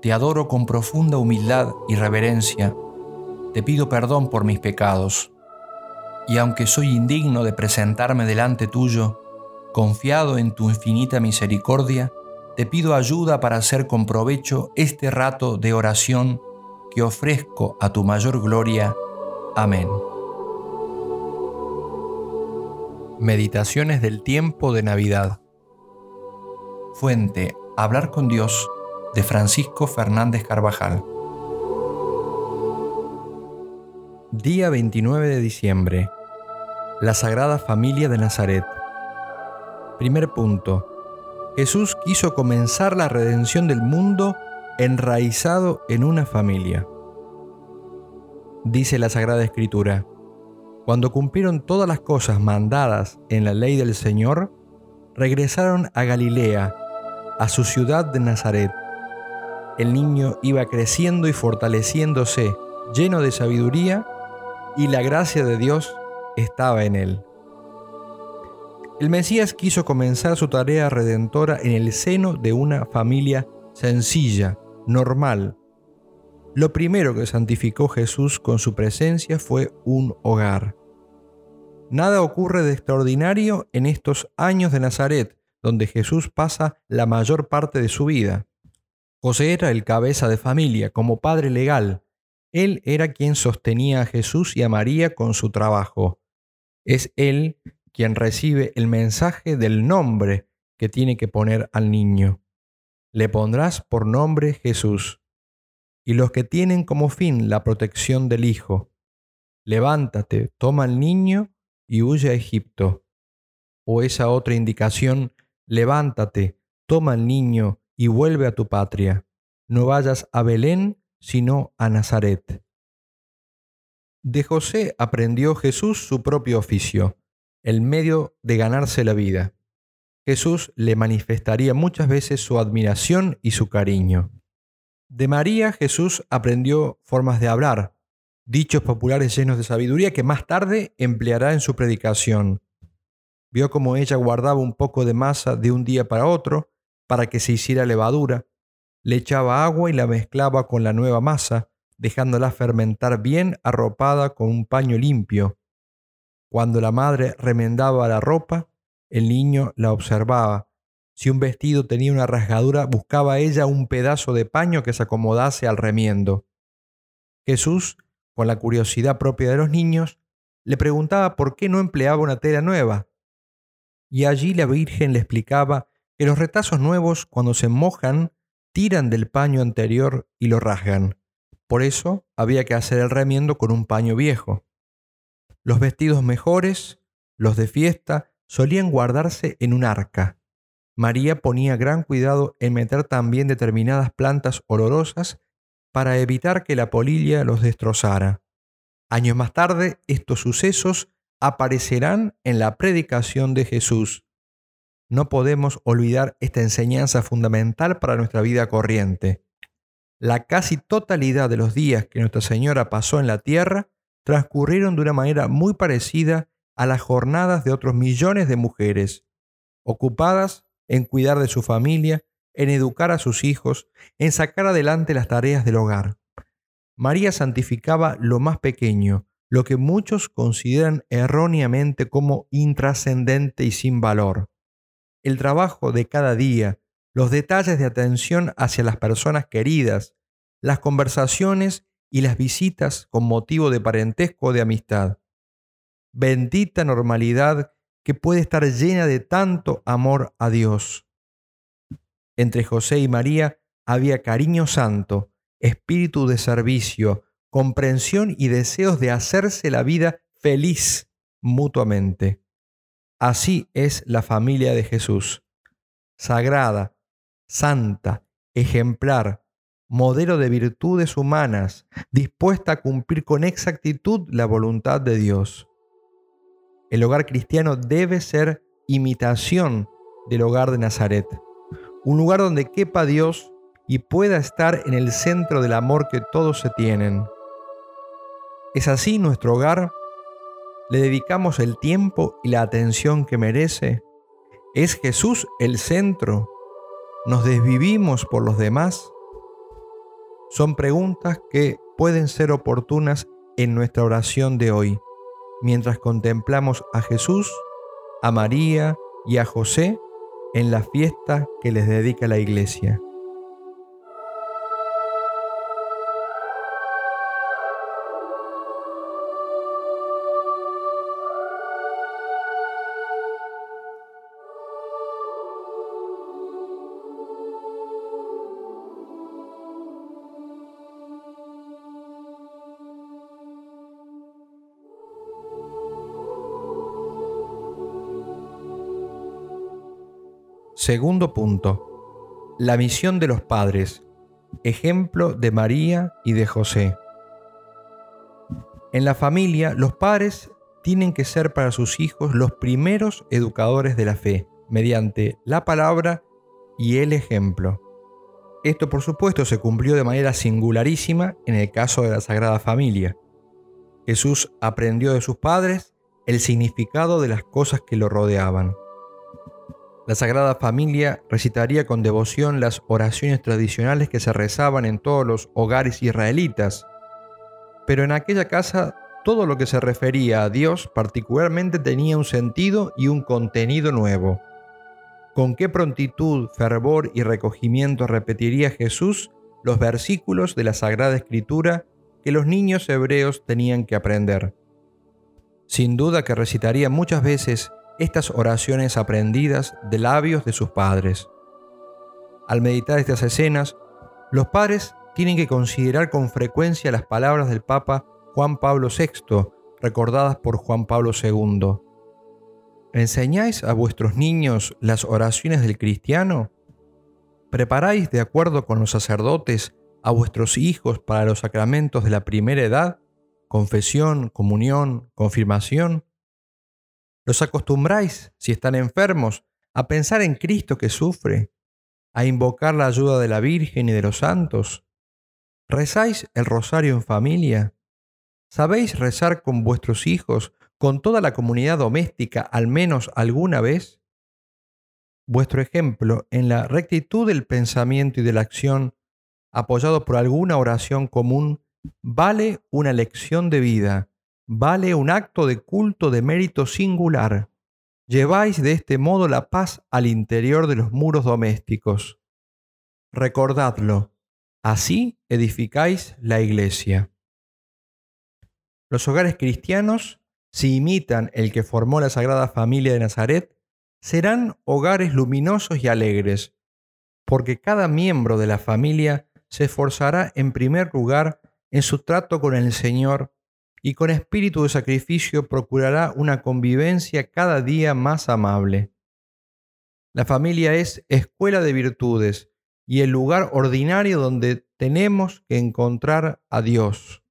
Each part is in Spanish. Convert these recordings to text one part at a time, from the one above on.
Te adoro con profunda humildad y reverencia. Te pido perdón por mis pecados. Y aunque soy indigno de presentarme delante tuyo, confiado en tu infinita misericordia, te pido ayuda para hacer con provecho este rato de oración que ofrezco a tu mayor gloria. Amén. Meditaciones del tiempo de Navidad. Fuente Hablar con Dios de Francisco Fernández Carvajal. Día 29 de diciembre. La Sagrada Familia de Nazaret. Primer punto Jesús quiso comenzar la redención del mundo enraizado en una familia. Dice la Sagrada Escritura, cuando cumplieron todas las cosas mandadas en la ley del Señor, regresaron a Galilea, a su ciudad de Nazaret. El niño iba creciendo y fortaleciéndose, lleno de sabiduría, y la gracia de Dios estaba en él. El Mesías quiso comenzar su tarea redentora en el seno de una familia sencilla, normal. Lo primero que santificó Jesús con su presencia fue un hogar. Nada ocurre de extraordinario en estos años de Nazaret, donde Jesús pasa la mayor parte de su vida. José era el cabeza de familia, como padre legal. Él era quien sostenía a Jesús y a María con su trabajo. Es él quien recibe el mensaje del nombre que tiene que poner al niño. Le pondrás por nombre Jesús. Y los que tienen como fin la protección del Hijo, levántate, toma al niño y huye a Egipto. O esa otra indicación, levántate, toma al niño y vuelve a tu patria. No vayas a Belén, sino a Nazaret. De José aprendió Jesús su propio oficio el medio de ganarse la vida. Jesús le manifestaría muchas veces su admiración y su cariño. De María Jesús aprendió formas de hablar, dichos populares llenos de sabiduría que más tarde empleará en su predicación. Vio cómo ella guardaba un poco de masa de un día para otro para que se hiciera levadura, le echaba agua y la mezclaba con la nueva masa, dejándola fermentar bien arropada con un paño limpio. Cuando la madre remendaba la ropa, el niño la observaba. Si un vestido tenía una rasgadura, buscaba ella un pedazo de paño que se acomodase al remiendo. Jesús, con la curiosidad propia de los niños, le preguntaba por qué no empleaba una tela nueva. Y allí la Virgen le explicaba que los retazos nuevos, cuando se mojan, tiran del paño anterior y lo rasgan. Por eso había que hacer el remiendo con un paño viejo. Los vestidos mejores, los de fiesta, solían guardarse en un arca. María ponía gran cuidado en meter también determinadas plantas olorosas para evitar que la polilla los destrozara. Años más tarde, estos sucesos aparecerán en la predicación de Jesús. No podemos olvidar esta enseñanza fundamental para nuestra vida corriente. La casi totalidad de los días que Nuestra Señora pasó en la tierra transcurrieron de una manera muy parecida a las jornadas de otros millones de mujeres, ocupadas en cuidar de su familia, en educar a sus hijos, en sacar adelante las tareas del hogar. María santificaba lo más pequeño, lo que muchos consideran erróneamente como intrascendente y sin valor. El trabajo de cada día, los detalles de atención hacia las personas queridas, las conversaciones y las visitas con motivo de parentesco o de amistad. Bendita normalidad que puede estar llena de tanto amor a Dios. Entre José y María había cariño santo, espíritu de servicio, comprensión y deseos de hacerse la vida feliz mutuamente. Así es la familia de Jesús, sagrada, santa, ejemplar, modelo de virtudes humanas, dispuesta a cumplir con exactitud la voluntad de Dios. El hogar cristiano debe ser imitación del hogar de Nazaret, un lugar donde quepa Dios y pueda estar en el centro del amor que todos se tienen. ¿Es así nuestro hogar? ¿Le dedicamos el tiempo y la atención que merece? ¿Es Jesús el centro? ¿Nos desvivimos por los demás? Son preguntas que pueden ser oportunas en nuestra oración de hoy, mientras contemplamos a Jesús, a María y a José en la fiesta que les dedica la iglesia. Segundo punto. La misión de los padres. Ejemplo de María y de José. En la familia, los padres tienen que ser para sus hijos los primeros educadores de la fe, mediante la palabra y el ejemplo. Esto por supuesto se cumplió de manera singularísima en el caso de la Sagrada Familia. Jesús aprendió de sus padres el significado de las cosas que lo rodeaban. La Sagrada Familia recitaría con devoción las oraciones tradicionales que se rezaban en todos los hogares israelitas, pero en aquella casa todo lo que se refería a Dios particularmente tenía un sentido y un contenido nuevo. Con qué prontitud, fervor y recogimiento repetiría Jesús los versículos de la Sagrada Escritura que los niños hebreos tenían que aprender. Sin duda que recitaría muchas veces estas oraciones aprendidas de labios de sus padres. Al meditar estas escenas, los padres tienen que considerar con frecuencia las palabras del Papa Juan Pablo VI, recordadas por Juan Pablo II. ¿Enseñáis a vuestros niños las oraciones del cristiano? ¿Preparáis de acuerdo con los sacerdotes a vuestros hijos para los sacramentos de la primera edad? Confesión, comunión, confirmación. ¿Los acostumbráis, si están enfermos, a pensar en Cristo que sufre, a invocar la ayuda de la Virgen y de los santos? ¿Rezáis el rosario en familia? ¿Sabéis rezar con vuestros hijos, con toda la comunidad doméstica, al menos alguna vez? Vuestro ejemplo en la rectitud del pensamiento y de la acción, apoyado por alguna oración común, vale una lección de vida vale un acto de culto de mérito singular. Lleváis de este modo la paz al interior de los muros domésticos. Recordadlo, así edificáis la iglesia. Los hogares cristianos, si imitan el que formó la Sagrada Familia de Nazaret, serán hogares luminosos y alegres, porque cada miembro de la familia se esforzará en primer lugar en su trato con el Señor y con espíritu de sacrificio procurará una convivencia cada día más amable. La familia es escuela de virtudes y el lugar ordinario donde tenemos que encontrar a Dios.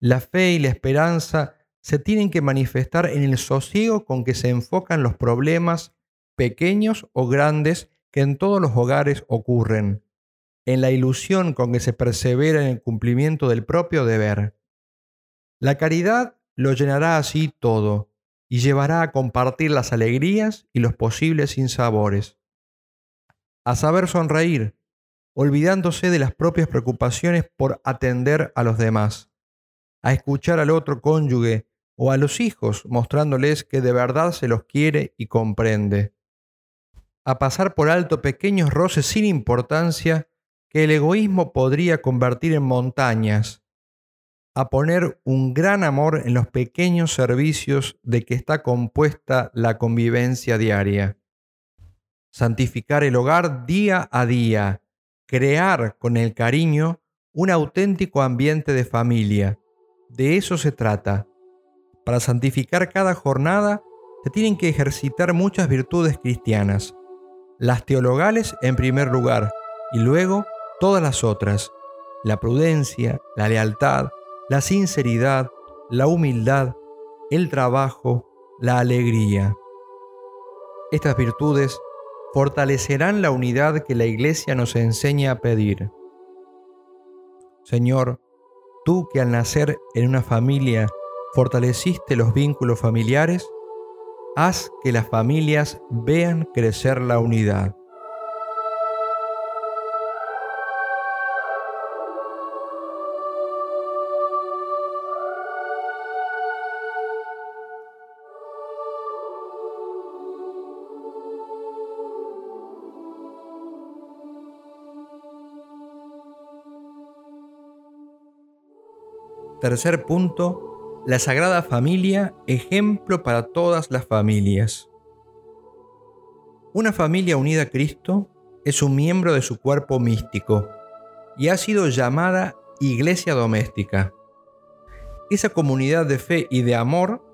La fe y la esperanza se tienen que manifestar en el sosiego con que se enfocan los problemas pequeños o grandes que en todos los hogares ocurren, en la ilusión con que se persevera en el cumplimiento del propio deber la caridad lo llenará así todo y llevará a compartir las alegrías y los posibles sinsabores. A saber sonreír, olvidándose de las propias preocupaciones por atender a los demás. A escuchar al otro cónyuge o a los hijos mostrándoles que de verdad se los quiere y comprende. A pasar por alto pequeños roces sin importancia que el egoísmo podría convertir en montañas, a poner un gran amor en los pequeños servicios de que está compuesta la convivencia diaria. Santificar el hogar día a día, crear con el cariño un auténtico ambiente de familia. De eso se trata. Para santificar cada jornada se tienen que ejercitar muchas virtudes cristianas, las teologales en primer lugar y luego todas las otras, la prudencia, la lealtad, la sinceridad, la humildad, el trabajo, la alegría. Estas virtudes fortalecerán la unidad que la Iglesia nos enseña a pedir. Señor, tú que al nacer en una familia fortaleciste los vínculos familiares, haz que las familias vean crecer la unidad. Tercer punto, la Sagrada Familia, ejemplo para todas las familias. Una familia unida a Cristo es un miembro de su cuerpo místico y ha sido llamada iglesia doméstica. Esa comunidad de fe y de amor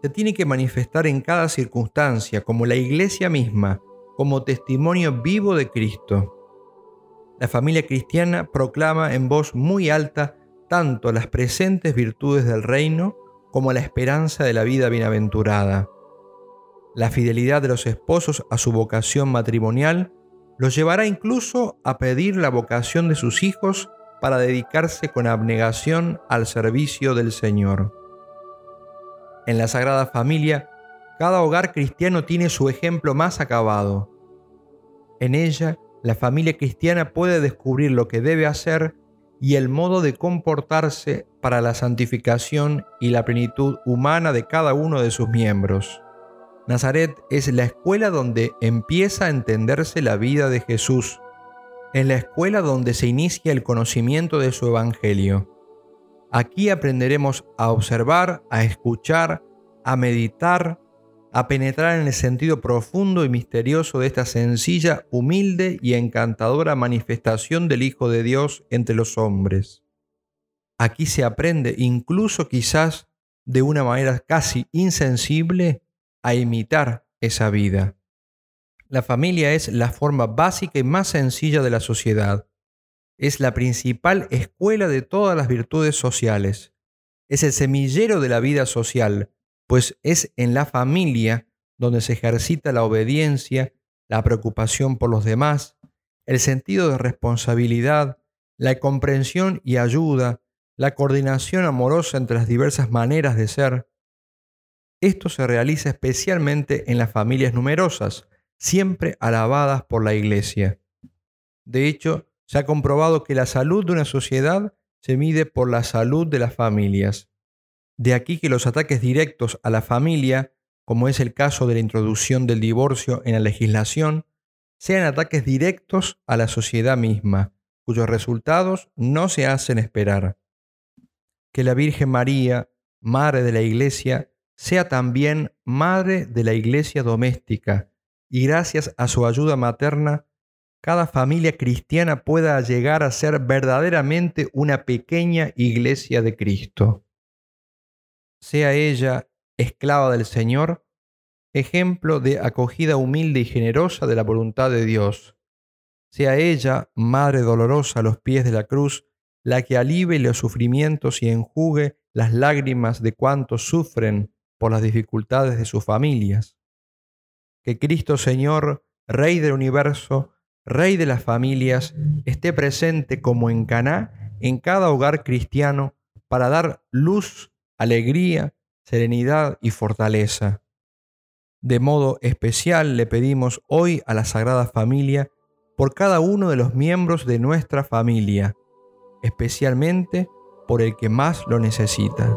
se tiene que manifestar en cada circunstancia como la iglesia misma, como testimonio vivo de Cristo. La familia cristiana proclama en voz muy alta tanto las presentes virtudes del reino como la esperanza de la vida bienaventurada. La fidelidad de los esposos a su vocación matrimonial los llevará incluso a pedir la vocación de sus hijos para dedicarse con abnegación al servicio del Señor. En la Sagrada Familia, cada hogar cristiano tiene su ejemplo más acabado. En ella, la familia cristiana puede descubrir lo que debe hacer y el modo de comportarse para la santificación y la plenitud humana de cada uno de sus miembros. Nazaret es la escuela donde empieza a entenderse la vida de Jesús, es la escuela donde se inicia el conocimiento de su Evangelio. Aquí aprenderemos a observar, a escuchar, a meditar, a penetrar en el sentido profundo y misterioso de esta sencilla, humilde y encantadora manifestación del Hijo de Dios entre los hombres. Aquí se aprende, incluso quizás de una manera casi insensible, a imitar esa vida. La familia es la forma básica y más sencilla de la sociedad. Es la principal escuela de todas las virtudes sociales. Es el semillero de la vida social, pues es en la familia donde se ejercita la obediencia, la preocupación por los demás, el sentido de responsabilidad, la comprensión y ayuda, la coordinación amorosa entre las diversas maneras de ser. Esto se realiza especialmente en las familias numerosas, siempre alabadas por la Iglesia. De hecho, se ha comprobado que la salud de una sociedad se mide por la salud de las familias. De aquí que los ataques directos a la familia, como es el caso de la introducción del divorcio en la legislación, sean ataques directos a la sociedad misma, cuyos resultados no se hacen esperar. Que la Virgen María, Madre de la Iglesia, sea también Madre de la Iglesia doméstica, y gracias a su ayuda materna, cada familia cristiana pueda llegar a ser verdaderamente una pequeña iglesia de Cristo sea ella esclava del Señor, ejemplo de acogida humilde y generosa de la voluntad de Dios. Sea ella, Madre dolorosa a los pies de la cruz, la que alivie los sufrimientos y enjugue las lágrimas de cuantos sufren por las dificultades de sus familias. Que Cristo Señor, Rey del universo, Rey de las familias, esté presente como en Caná en cada hogar cristiano para dar luz alegría, serenidad y fortaleza. De modo especial le pedimos hoy a la Sagrada Familia por cada uno de los miembros de nuestra familia, especialmente por el que más lo necesita.